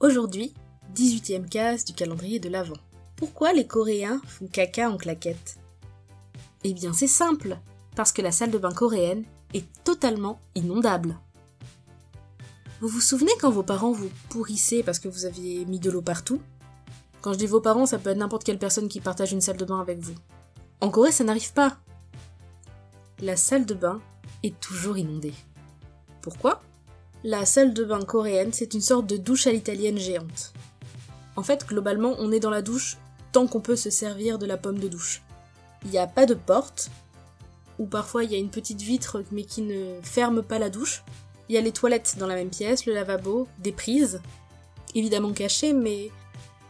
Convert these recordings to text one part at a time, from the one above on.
Aujourd'hui, 18ème case du calendrier de l'Avent. Pourquoi les Coréens font caca en claquette Eh bien c'est simple, parce que la salle de bain coréenne est totalement inondable. Vous vous souvenez quand vos parents vous pourrissaient parce que vous aviez mis de l'eau partout? Quand je dis vos parents, ça peut être n'importe quelle personne qui partage une salle de bain avec vous. En Corée, ça n'arrive pas. La salle de bain est toujours inondée. Pourquoi? La salle de bain coréenne, c'est une sorte de douche à l'italienne géante. En fait, globalement, on est dans la douche tant qu'on peut se servir de la pomme de douche. Il n'y a pas de porte, ou parfois il y a une petite vitre mais qui ne ferme pas la douche. Il y a les toilettes dans la même pièce, le lavabo, des prises, évidemment cachées, mais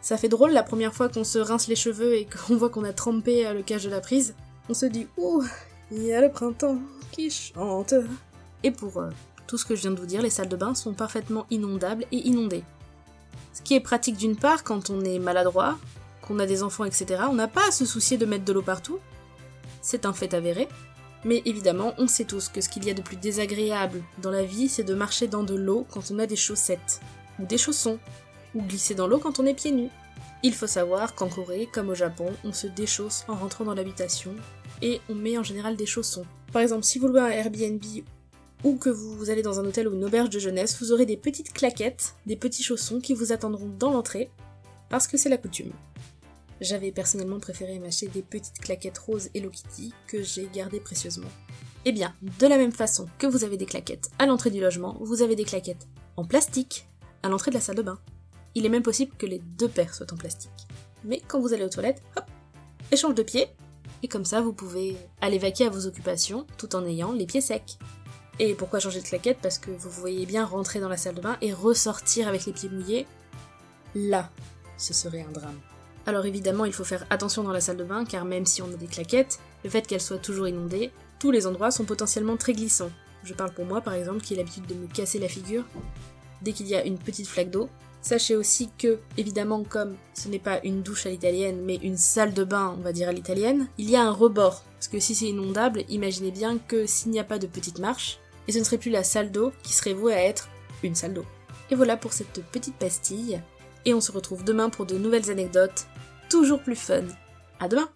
ça fait drôle la première fois qu'on se rince les cheveux et qu'on voit qu'on a trempé le cache de la prise. On se dit Ouh, il y a le printemps qui chante. Et pour euh, tout ce que je viens de vous dire, les salles de bain sont parfaitement inondables et inondées. Ce qui est pratique d'une part quand on est maladroit, qu'on a des enfants, etc. On n'a pas à se soucier de mettre de l'eau partout. C'est un fait avéré. Mais évidemment, on sait tous que ce qu'il y a de plus désagréable dans la vie, c'est de marcher dans de l'eau quand on a des chaussettes, ou des chaussons, ou glisser dans l'eau quand on est pieds nus. Il faut savoir qu'en Corée, comme au Japon, on se déchausse en rentrant dans l'habitation, et on met en général des chaussons. Par exemple, si vous louez un Airbnb ou que vous allez dans un hôtel ou une auberge de jeunesse, vous aurez des petites claquettes, des petits chaussons qui vous attendront dans l'entrée, parce que c'est la coutume. J'avais personnellement préféré m'acheter des petites claquettes roses Hello Kitty que j'ai gardées précieusement. Eh bien, de la même façon que vous avez des claquettes à l'entrée du logement, vous avez des claquettes en plastique à l'entrée de la salle de bain. Il est même possible que les deux paires soient en plastique. Mais quand vous allez aux toilettes, hop, échange de pieds, et comme ça vous pouvez aller vaquer à vos occupations tout en ayant les pieds secs. Et pourquoi changer de claquette? Parce que vous voyez bien rentrer dans la salle de bain et ressortir avec les pieds mouillés. Là, ce serait un drame. Alors évidemment, il faut faire attention dans la salle de bain, car même si on a des claquettes, le fait qu'elles soient toujours inondées, tous les endroits sont potentiellement très glissants. Je parle pour moi par exemple, qui ai l'habitude de me casser la figure dès qu'il y a une petite flaque d'eau. Sachez aussi que, évidemment, comme ce n'est pas une douche à l'italienne, mais une salle de bain, on va dire à l'italienne, il y a un rebord. Parce que si c'est inondable, imaginez bien que s'il n'y a pas de petite marche, et ce ne serait plus la salle d'eau qui serait vouée à être une salle d'eau. Et voilà pour cette petite pastille, et on se retrouve demain pour de nouvelles anecdotes, toujours plus fun. À demain